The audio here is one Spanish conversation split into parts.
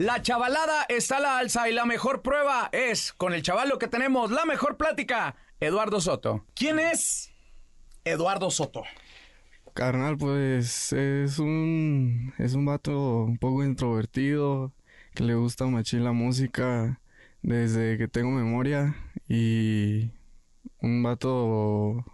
La chavalada está a la alza y la mejor prueba es con el chaval lo que tenemos, la mejor plática, Eduardo Soto. ¿Quién es Eduardo Soto? Carnal, pues es un es un vato un poco introvertido que le gusta machín la música desde que tengo memoria y un vato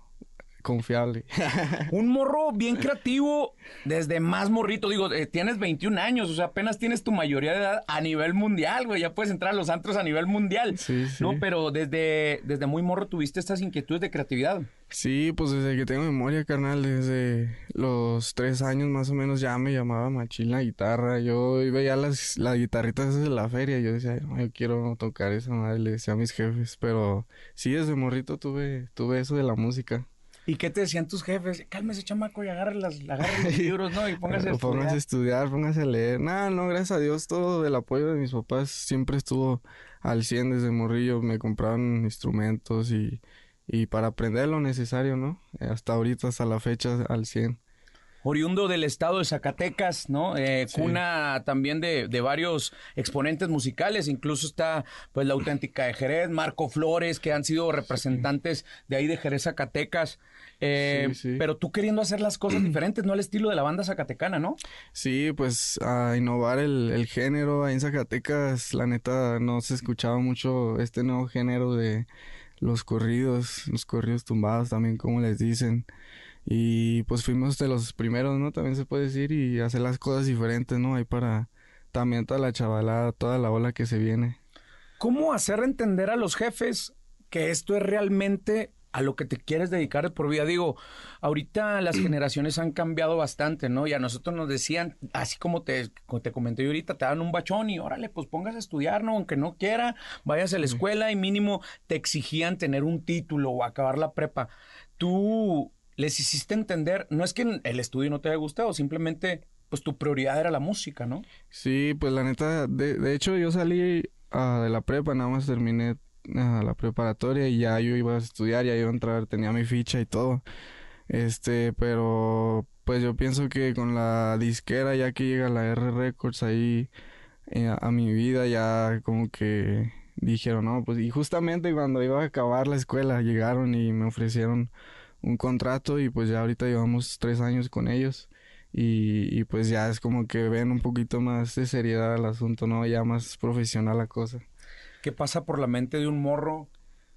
confiable. un morro bien creativo desde más morrito. Digo, eh, tienes 21 años, o sea, apenas tienes tu mayoría de edad a nivel mundial, güey. Ya puedes entrar a los antros a nivel mundial. Sí, sí. No, pero desde, desde muy morro tuviste estas inquietudes de creatividad. Sí, pues desde que tengo memoria, carnal, desde los tres años más o menos ya me llamaba machín la guitarra. Yo veía las, las guitarritas de la feria yo decía, yo quiero tocar esa madre, le decía a mis jefes. Pero sí, desde morrito tuve, tuve eso de la música. ¿Y qué te decían tus jefes? Cálmese, chamaco, y agarre, las, agarre los libros, ¿no? Y póngase a estudiar. Póngase a estudiar, póngase a leer. No, no, gracias a Dios, todo el apoyo de mis papás siempre estuvo al 100 desde morrillo. Me compraban instrumentos y, y para aprender lo necesario, ¿no? Hasta ahorita, hasta la fecha, al 100 oriundo del estado de Zacatecas, ¿no? Eh, Cuna también de, de, varios exponentes musicales, incluso está pues la auténtica de Jerez, Marco Flores, que han sido representantes de ahí de Jerez, Zacatecas. Eh, pero tú queriendo hacer las cosas diferentes, no al estilo de la banda zacatecana, ¿no? Sí, pues a innovar el, el género. Ahí en Zacatecas, la neta, no se escuchaba mucho este nuevo género de los corridos, los corridos tumbados también, como les dicen. Y pues fuimos de los primeros, ¿no? También se puede decir, y hacer las cosas diferentes, ¿no? Ahí para también toda la chavalada, toda la ola que se viene. ¿Cómo hacer entender a los jefes que esto es realmente a lo que te quieres dedicar por vida? Digo, ahorita las generaciones han cambiado bastante, ¿no? Y a nosotros nos decían, así como te, como te comenté yo ahorita, te dan un bachón y órale, pues pongas a estudiar, ¿no? Aunque no quiera, vayas a la escuela y mínimo te exigían tener un título o acabar la prepa. Tú les hiciste entender, no es que el estudio no te haya gustado, simplemente pues tu prioridad era la música, ¿no? Sí, pues la neta, de, de hecho yo salí uh, de la prepa, nada más terminé uh, la preparatoria y ya yo iba a estudiar, ya iba a entrar, tenía mi ficha y todo. Este, pero pues yo pienso que con la disquera, ya que llega la R Records ahí eh, a mi vida, ya como que dijeron, no, pues y justamente cuando iba a acabar la escuela llegaron y me ofrecieron un contrato y pues ya ahorita llevamos tres años con ellos y, y, pues ya es como que ven un poquito más de seriedad al asunto, ¿no? Ya más profesional la cosa. ¿Qué pasa por la mente de un morro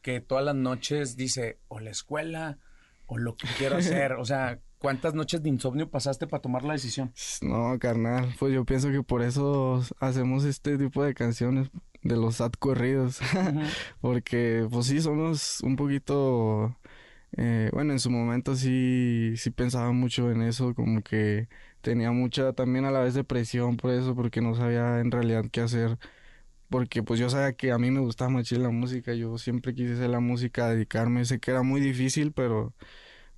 que todas las noches dice o la escuela o lo que quiero hacer? o sea, ¿cuántas noches de insomnio pasaste para tomar la decisión? No, carnal, pues yo pienso que por eso hacemos este tipo de canciones de los sad corridos, porque pues sí, somos un poquito eh, bueno, en su momento sí, sí pensaba mucho en eso, como que tenía mucha también a la vez depresión por eso, porque no sabía en realidad qué hacer, porque pues yo sabía que a mí me gustaba mucho la música, yo siempre quise hacer la música, dedicarme, sé que era muy difícil, pero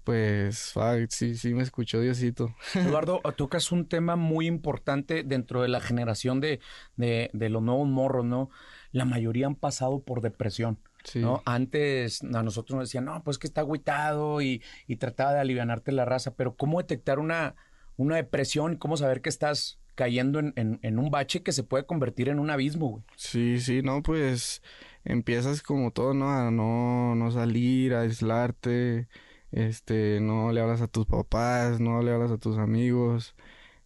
pues sí, sí me escuchó Diosito. Eduardo, tocas un tema muy importante dentro de la generación de, de, de los nuevos morros, ¿no? La mayoría han pasado por depresión. ¿No? Antes a nosotros nos decían, no, pues que está agüitado y, y trataba de alivianarte la raza, pero ¿cómo detectar una, una depresión? ¿Cómo saber que estás cayendo en, en, en, un bache que se puede convertir en un abismo, güey? Sí, sí, no, pues empiezas como todo, ¿no? A no, no salir, a aislarte, este, no le hablas a tus papás, no le hablas a tus amigos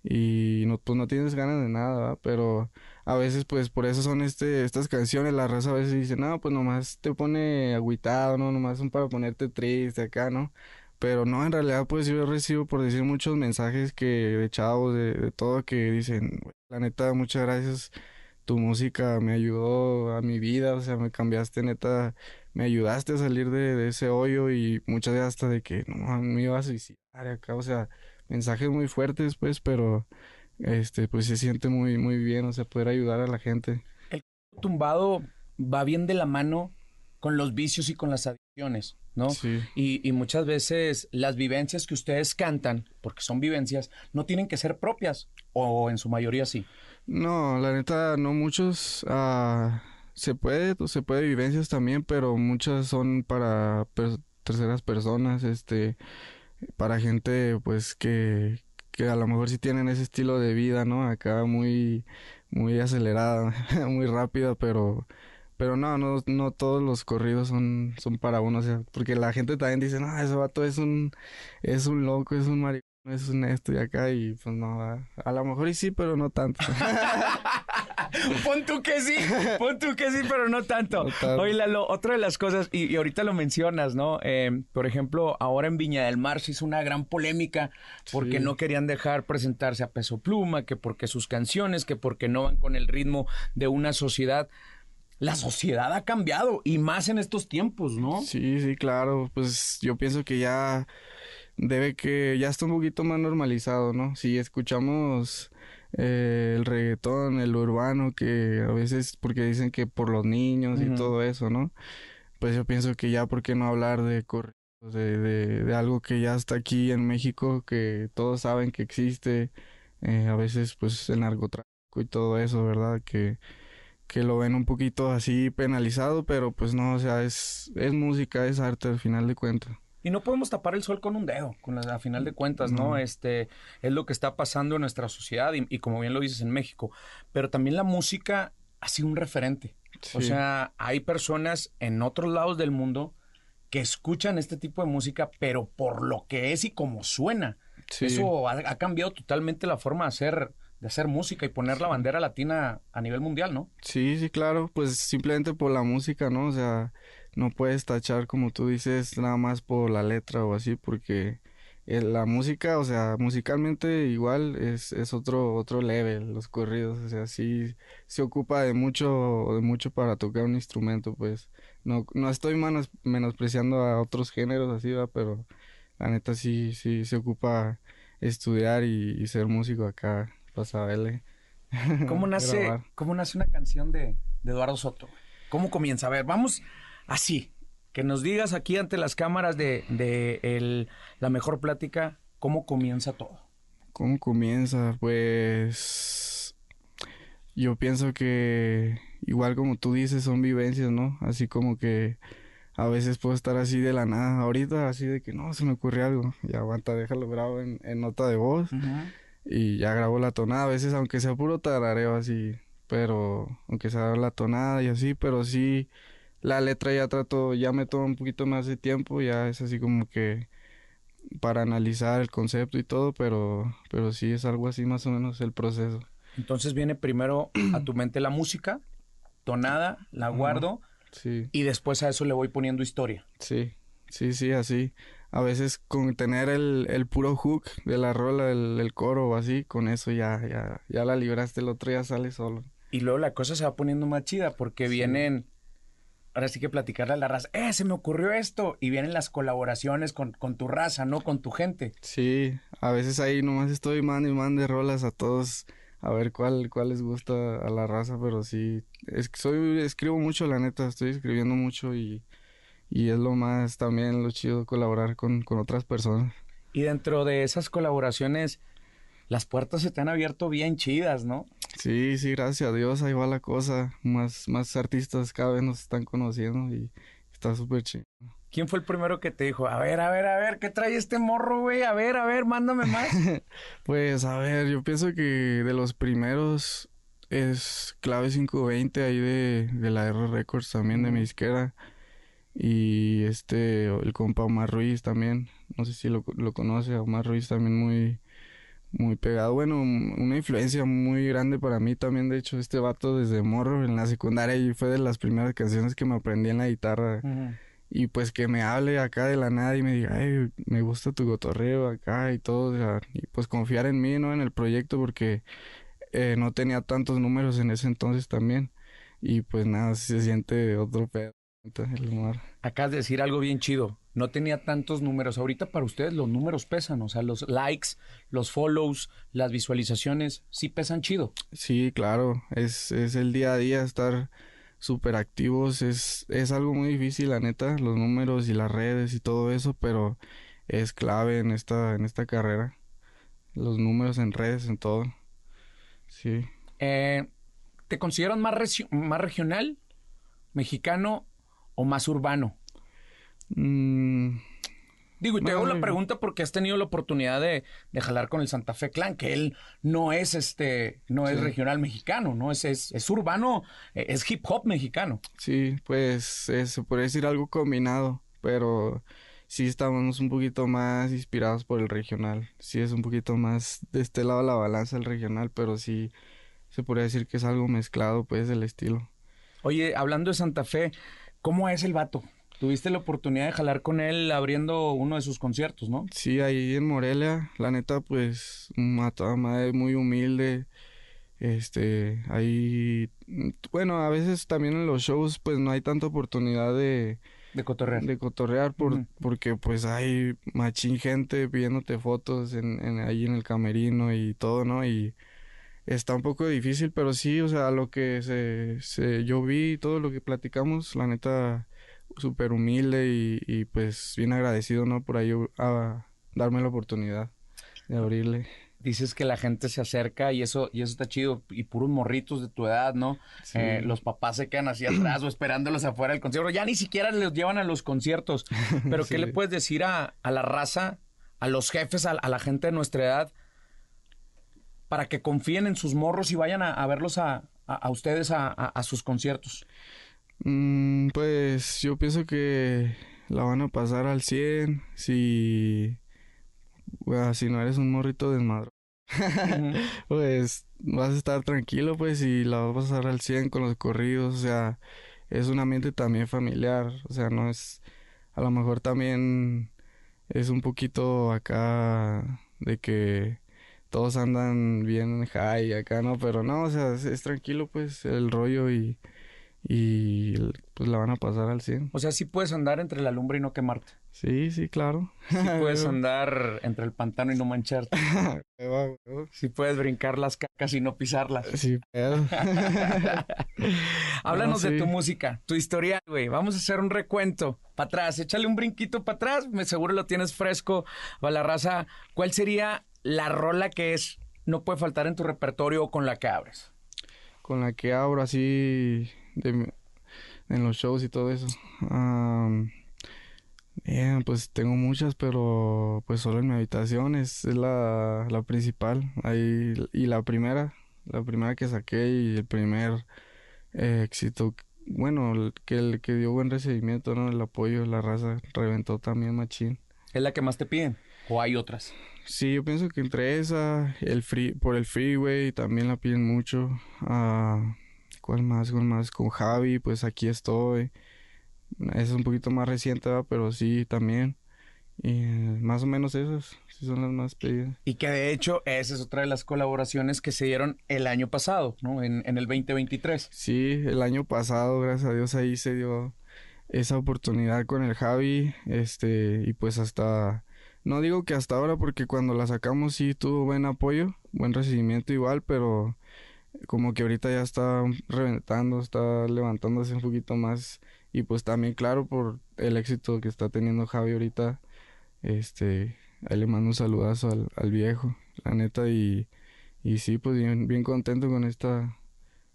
y no, pues no tienes ganas de nada, ¿verdad? pero a veces pues por eso son este, estas canciones, la raza a veces dice, no, pues nomás te pone agüitado, ¿no? Nomás son para ponerte triste acá, ¿no? Pero no, en realidad pues yo recibo por decir muchos mensajes que de chavos, de, todo, que dicen, la neta, muchas gracias, tu música me ayudó a mi vida, o sea, me cambiaste, neta, me ayudaste a salir de, de ese hoyo y muchas veces hasta de que no, me iba a suicidar acá, o sea, mensajes muy fuertes, pues, pero este, pues se siente muy, muy bien, o sea, poder ayudar a la gente. El tumbado va bien de la mano con los vicios y con las adicciones, ¿no? Sí. Y, y, muchas veces las vivencias que ustedes cantan, porque son vivencias, no tienen que ser propias, o en su mayoría sí. No, la neta, no muchos. Uh, se puede, se puede vivencias también, pero muchas son para per terceras personas, este, para gente, pues, que, que a lo mejor sí tienen ese estilo de vida, ¿no? Acá muy, muy acelerada, muy rápida, pero pero no, no, no todos los corridos son, son para uno, o sea, porque la gente también dice, no, ese vato es un, es un loco, es un maricón, es un esto y acá, y pues no, a, a lo mejor y sí, pero no tanto. pon tú que sí, pon tú que sí, pero no tanto. Oye, Lalo, otra de las cosas, y, y ahorita lo mencionas, ¿no? Eh, por ejemplo, ahora en Viña del Mar se hizo una gran polémica porque Sí. no querían dejar presentarse a Peso Pluma, que porque sus canciones, que porque no van con el ritmo de una sociedad. La sociedad ha cambiado y más en estos tiempos, ¿no? Sí, sí, claro, pues yo pienso que ya debe que, ya está un poquito más normalizado, ¿no? Si escuchamos eh, el reggaetón, el urbano, que a veces porque dicen que por los niños y todo eso, ¿no? Pues yo pienso que ya, ¿por qué no hablar de corridos, de, de, de algo que ya está aquí en México, que todos saben que existe, eh, a veces pues el narcotráfico y todo eso, ¿verdad? Que, que lo ven un poquito así penalizado, pero pues no, o sea, es, es música, es arte al final de cuentas. Y no podemos tapar el sol con un dedo, con la, a final de cuentas, ¿no? No. Este es lo que está pasando en nuestra sociedad y, y como bien lo dices en México. Pero también la música ha sido un referente. O sea, hay personas en otros lados del mundo que escuchan este tipo de música, pero por lo que es y como suena. Sí. Eso ha, ha cambiado totalmente la forma de hacer, de hacer música y poner la bandera latina a nivel mundial, ¿no? Sí, sí, claro, pues simplemente por la música, ¿no? O sea, no puedes tachar como tú dices nada más por la letra o así, porque la música, o sea, musicalmente igual es, es otro, otro level, los corridos, o sea, sí se ocupa de mucho, de mucho para tocar un instrumento, pues no, no estoy manos- menospreciando a otros géneros así, ¿va? Pero la neta sí, sí se ocupa estudiar y, y ser músico acá, para saberle. ¿Cómo nace, cómo nace una canción de, de Eduardo Soto? ¿Cómo comienza? A ver, vamos así. Que nos digas aquí ante las cámaras de, de el- la mejor plática, ¿cómo comienza todo? ¿Cómo comienza? Pues yo pienso que igual como tú dices son vivencias, ¿no? Así como que a veces puedo estar así de la nada, ahorita así de que no, se me ocurrió algo, ya aguanta, déjalo grabo en, en nota de voz y ya grabo la tonada, a veces aunque sea puro tarareo así, pero aunque sea la tonada y así, pero sí la letra ya trato, ya me toma un poquito más de tiempo, ya es así como que para analizar el concepto y todo, pero, pero sí es algo así más o menos el proceso. Entonces viene primero a tu mente la música, tonada, la guardo Sí, y después a eso le voy poniendo historia. sí, sí, sí, así. A veces con tener el, el puro hook de la rola, el, el coro o así, con eso ya, ya, ya la libraste, el otro ya sale solo. Y luego la cosa se va poniendo más chida porque vienen, ahora sí que platicarle a la raza, eh, se me ocurrió esto. Y vienen las colaboraciones con, con tu raza, ¿no? Con tu gente. Sí, a veces ahí nomás estoy mando y mande rolas a todos a ver cuál, cuál les gusta a la raza, pero sí, es soy, escribo mucho, la neta, estoy escribiendo mucho y, y es lo más también lo chido colaborar con, con otras personas. Y dentro de esas colaboraciones, las puertas se te han abierto bien chidas, ¿no? Sí, sí, gracias a Dios, ahí va la cosa, más, más artistas cada vez nos están conociendo y está súper chido. ¿Quién fue el primero que te dijo, a ver, a ver, a ver, ¿qué trae este morro, güey? A ver, a ver, mándame más. Pues a ver, yo pienso que de los primeros es Clave 520 ahí de, de la R Records también de mi disquera. Y este, el compa Omar Ruiz también, no sé si lo, lo conoce, Omar Ruiz también muy, muy pegado. Bueno, una influencia muy grande para mí también, de hecho, este vato desde morro en la secundaria y fue de las primeras canciones que me aprendí en la guitarra. Ujú. Y pues que me hable acá de la nada y me diga, ay, me gusta tu cotorreo acá y todo. o sea, y pues confiar en mí, ¿no? En el proyecto porque eh, no tenía tantos números en ese entonces también. Y pues nada, se siente otro pedo. El humor. Acabas de decir algo bien chido. No tenía tantos números. Ahorita para ustedes los números pesan. O sea, los likes, los follows, las visualizaciones, sí pesan chido. Sí, claro, es, es el día a día estar súper activos. Es, es algo muy difícil, la neta, los números y las redes y todo eso, pero es clave en esta, en esta carrera. Los números en redes, en todo. Sí. Eh, ¿Te consideras más, más regional, mexicano o más urbano? Mm, Digo, y te hago la pregunta porque has tenido la oportunidad de, de jalar con el Santa Fe Clan, que él no es este, no es regional mexicano, ¿no? Es, es, es urbano, eh, es hip hop mexicano. Sí, pues eh, se puede decir algo combinado, pero sí estamos un poquito más inspirados por el regional. Sí es un poquito más de este lado la balanza el regional, pero sí se podría decir que es algo mezclado, pues, del estilo. Oye, hablando de Santa Fe, ¿cómo es el vato? Tuviste la oportunidad de jalar con él abriendo uno de sus conciertos, ¿no? Sí, ahí en Morelia, la neta, pues, a toda madre, muy humilde. Este, ahí, mm, bueno, a veces también en los shows, pues, no hay tanta oportunidad de, De cotorrear. de cotorrear por, porque, pues, hay machín gente pidiéndote fotos en, en- ahí en el camerino y todo, ¿no? Y está un poco difícil, pero sí, o sea, lo que se, se, yo vi, todo lo que platicamos, la neta, súper humilde y, y, pues, bien agradecido, ¿no? Por ahí a darme la oportunidad de abrirle. Dices que la gente se acerca y eso, y eso está chido. Y puros morritos de tu edad, ¿no? Sí. Eh, los papás se quedan así atrás o esperándolos afuera del concierto. Ya ni siquiera los llevan a los conciertos. Pero ¿qué Sí. le puedes decir a, a la raza, a los jefes, a, a la gente de nuestra edad, para que confíen en sus morros y vayan a, a verlos a, ustedes a sus conciertos? Mm, pues yo pienso que la van a pasar al 100 si, bueno, si no eres un morrito desmadro. Pues vas a estar tranquilo, pues, y la vas a pasar al 100 con los corridos, o sea, es un ambiente también familiar, o sea, no es, a lo mejor también es un poquito acá de que todos andan bien high acá, ¿no? Pero no, o sea, es, es tranquilo, pues, el rollo y, y pues la van a pasar al 100. O sea, sí puedes andar entre la lumbre y no quemarte. Sí, sí, claro. Sí puedes andar entre el pantano y no mancharte. Sí puedes brincar las cacas y no pisarlas. Sí, pedo. Háblanos No, de tu música, tu historia, güey. Vamos a hacer un recuento. Para atrás, échale un brinquito para atrás. Me seguro lo tienes fresco. A la raza, ¿cuál sería la rola que es no puede faltar en tu repertorio o con la que abres? con la que abro así de, en los shows y todo eso. Bien, pues tengo muchas, pero pues solo en mi habitación es, es la, la principal. Ahí, y la primera, la primera que saqué y el primer eh, éxito, bueno, que, el que dio buen recibimiento, ¿no? El apoyo, la raza reventó también machín. ¿Es la que más te piden? ¿O hay otras? Sí, yo pienso que entre esa, el free, por el freeway también la piden mucho. Ah, ¿cuál más? ¿Cuál más? Con Javi, pues aquí estoy. Es un poquito más reciente, ¿verdad? pero sí también. Y más o menos esas, sí son las más pedidas. Y que de hecho, esa es otra de las colaboraciones que se dieron el año pasado, ¿no? En, en el 2023. Sí, el año pasado, gracias a Dios, ahí se dio esa oportunidad con el Javi, este, y pues hasta, no digo que hasta ahora, porque cuando la sacamos sí tuvo buen apoyo, buen recibimiento igual, pero como que ahorita ya está reventando, está levantándose un poquito más, y pues también claro por el éxito que está teniendo Javi ahorita, este, ahí le mando un saludazo al, al viejo, la neta, y, y sí, pues bien, bien contento con esta,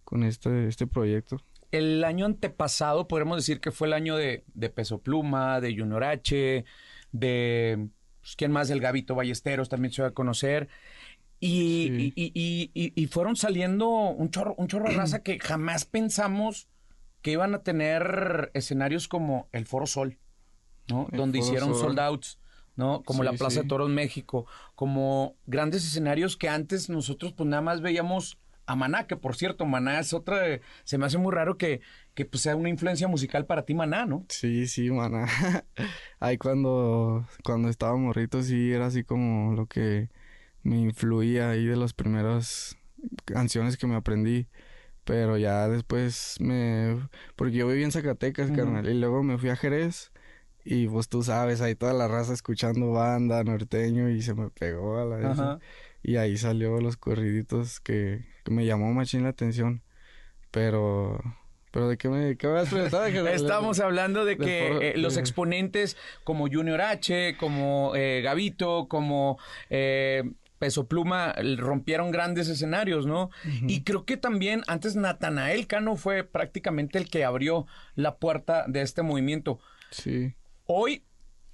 con este, este proyecto. El año antepasado, podríamos decir que fue el año de, de Peso Pluma, de Junior H, de. Pues, ¿Quién más? El Gabito Ballesteros también se va a conocer. Y, Sí. y, y- fueron saliendo un chorro, un chorro de raza que jamás pensamos que iban a tener escenarios como el Foro Sol, ¿no? El Donde Foro hicieron Sol. sold outs, ¿no? Como Sí, la Plaza sí. de Toros México, como grandes escenarios que antes nosotros pues nada más veíamos a Maná, que por cierto, Maná es otra, de- se me hace muy raro que, que pues, sea una influencia musical para ti Maná, ¿no? Sí, sí, maná. Ahí cuando, cuando estaba morrito sí era así como lo que me influía ahí de las primeras canciones que me aprendí. Pero ya después me... Porque yo viví en Zacatecas, Ujú. carnal, y luego me fui a Jerez. Y pues tú sabes, ahí toda la raza escuchando banda, norteño, y se me pegó a la vez. Ajá. Y ahí salió los corriditos que, que me llamó machín la atención. Pero... ¿Pero de qué me, qué me has preguntado? Estamos hablando de que eh, los exponentes como Junior H, como eh, Gabito, como eh, Peso Pluma rompieron grandes escenarios, ¿no? Y creo que también antes Natanael Cano fue prácticamente el que abrió la puerta de este movimiento. Sí. Hoy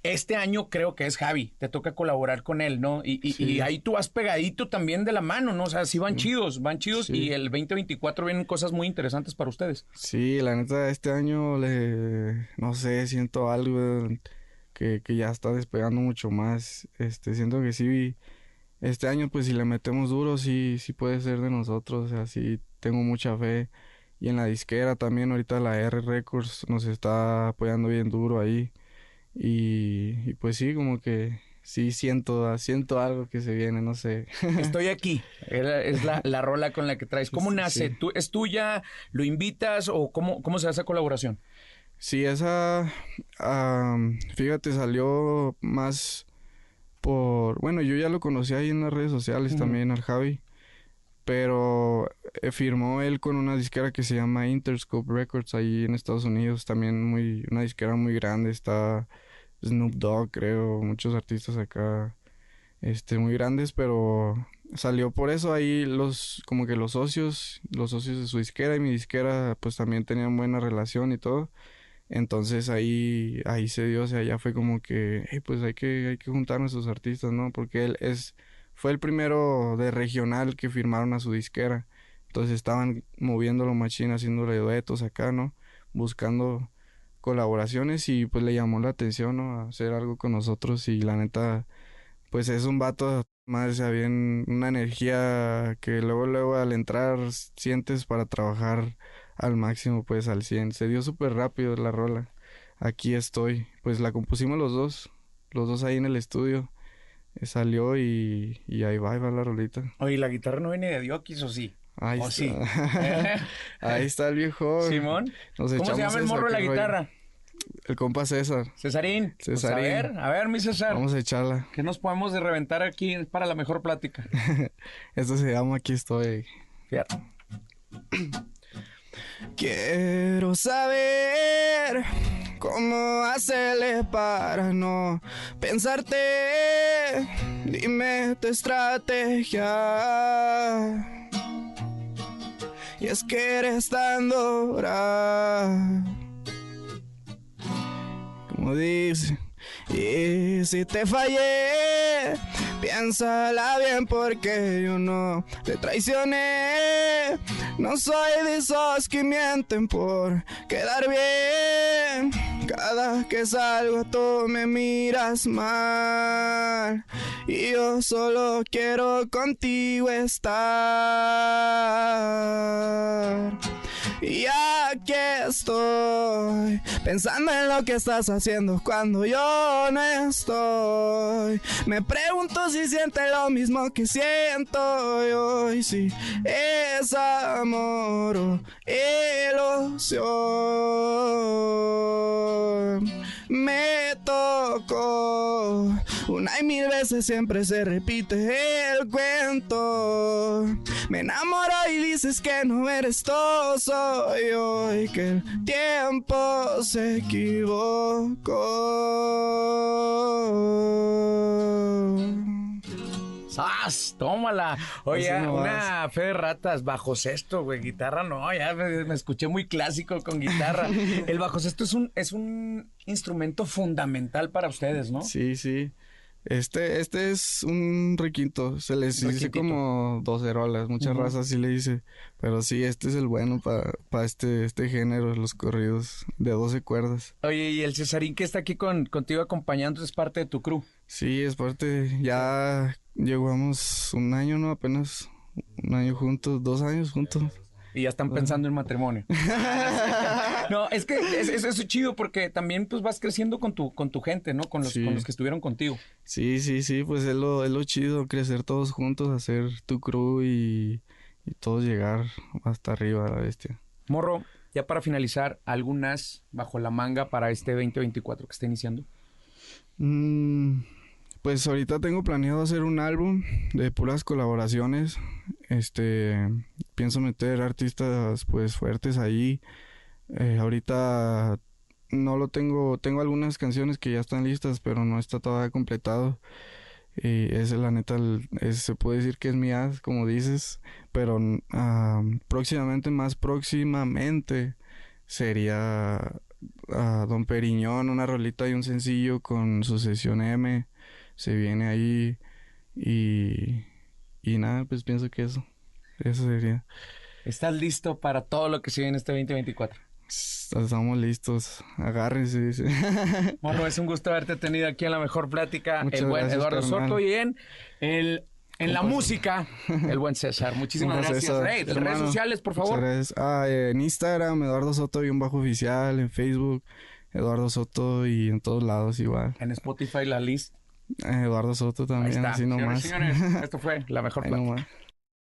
este año creo que es Javi, te toca colaborar con él, ¿no? Y, ahí tú vas pegadito también de la mano, ¿no? O sea, sí van chidos, van chidos y el 2024 vienen cosas muy interesantes para ustedes. Sí, la neta, este año le, no sé, siento algo que, que ya está despegando mucho más. Este, siento que sí, este año pues si le metemos duro, sí, sí puede ser de nosotros, o sea, sí tengo mucha fe. Y en la disquera también, ahorita la R Records nos está apoyando bien duro ahí. Y, pues sí, como que sí siento, siento algo que se viene, no sé. Estoy aquí. Es la, la rola con la que traes. ¿Cómo nace? ¿Tú, ¿Es tuya? ¿Lo invitas o cómo, cómo se hace esa colaboración? Sí, esa, fíjate, salió más por, bueno, yo ya lo conocí ahí en las redes sociales también al Javi, pero eh, firmó él con una disquera que se llama Interscope Records ahí en Estados Unidos, también muy, una disquera muy grande, está Snoop Dogg, creo, muchos artistas acá, este, muy grandes, pero salió por eso ahí los, como que los socios, los socios de su disquera y mi disquera, pues también tenían buena relación y todo. Entonces ahí, ahí se dio, o sea, ya fue como que, pues hay que, hay que juntar a nuestros artistas, ¿no? Porque él es, fue el primero de regional que firmaron a su disquera. Entonces estaban moviéndolo machín, haciéndole duetos acá, ¿no? Buscando colaboraciones y pues le llamó la atención, ¿no? A hacer algo con nosotros y la neta, pues es un vato más, o bien una energía que luego, luego al entrar sientes para trabajar al máximo, pues al 100. Se dio súper rápido la rola. Aquí estoy. Pues la compusimos los dos, los dos ahí en el estudio. Eh, salió y, y ahí va, ahí va la rolita. Oye, ¿la guitarra no viene de Diokis o sí? Ahí está. sí? ahí está el viejo. Simón. ¿Cómo se llama el morro de la guitarra? El compa César. Cesarín. Pues, Cesarín. a ver, a ver, mi César. Vamos a echarla. ¿Qué nos podemos de reventar aquí para la mejor plática? Esto se llama Aquí estoy. Fíjate. Quiero saber cómo hacerle para no pensarte. Dime tu estrategia. Y es que eres tan dura. Como dice. Y si te fallé, piénsala bien porque yo no te traicioné. No soy de esos que mienten por quedar bien. Cada que salgo tú me miras mal. Y yo solo quiero contigo estar. Y aquí estoy, pensando en lo que estás haciendo cuando yo no estoy. Me pregunto si sientes lo mismo que siento hoy, si es amor o ilusión. Me tocó una y mil veces siempre se repite el cuento. Me enamoro y dices que no eres todo, soy hoy que el tiempo se equivocó. ¡Sas! tómala. Oye, una fe de ratas, bajo sexto, güey, guitarra no, ya me, escuché muy clásico con guitarra. El bajo sexto es un, es un instrumento fundamental para ustedes, ¿no? Sí, sí. Este, este es un requinto. Se les dice como docerolas. Muchas razas sí le dice. Pero sí, este es el bueno para este, este género, los corridos de 12 cuerdas. Oye, y el Cesarín que está aquí con, contigo acompañando es parte de tu crew. Sí, es parte. Ya llevamos un año, ¿no? Apenas un año juntos, dos años juntos y ya están pensando en matrimonio. no, es que es, es, chido porque también pues vas creciendo con tu, con tu gente, ¿no? Con los, con los que estuvieron contigo. Sí, sí, sí, pues es lo, es lo chido, crecer todos juntos, hacer tu crew y, y todos llegar hasta arriba a la bestia. Morro, ya para finalizar, ¿algunas bajo la manga para este 2024 que está iniciando? Mmm pues ahorita tengo planeado hacer un álbum de puras colaboraciones. Este, pienso meter artistas pues fuertes ahí. Eh, ahorita no lo tengo, tengo algunas canciones que ya están listas, pero no está todavía completado. Y es la neta, se puede decir que es mi ad, como dices, pero próximamente, más próximamente, sería a Don Periñón, una rolita y un sencillo con Sucesión M. Se viene ahí y, y nada, pues pienso que eso, eso sería. ¿Estás listo para todo lo que se viene este 2024? Estamos listos, agárrense, dice. Bueno, es un gusto haberte tenido aquí en la mejor plática, el buen Eduardo Soto y en el en la música, el buen César. Muchísimas gracias. redes sociales, por favor. Ah, en Instagram, Eduardo Soto y un bajo oficial, en Facebook, Eduardo Soto y en todos lados igual. En Spotify la list. Eduardo Soto también, así nomás. señores, esto fue la mejor plática.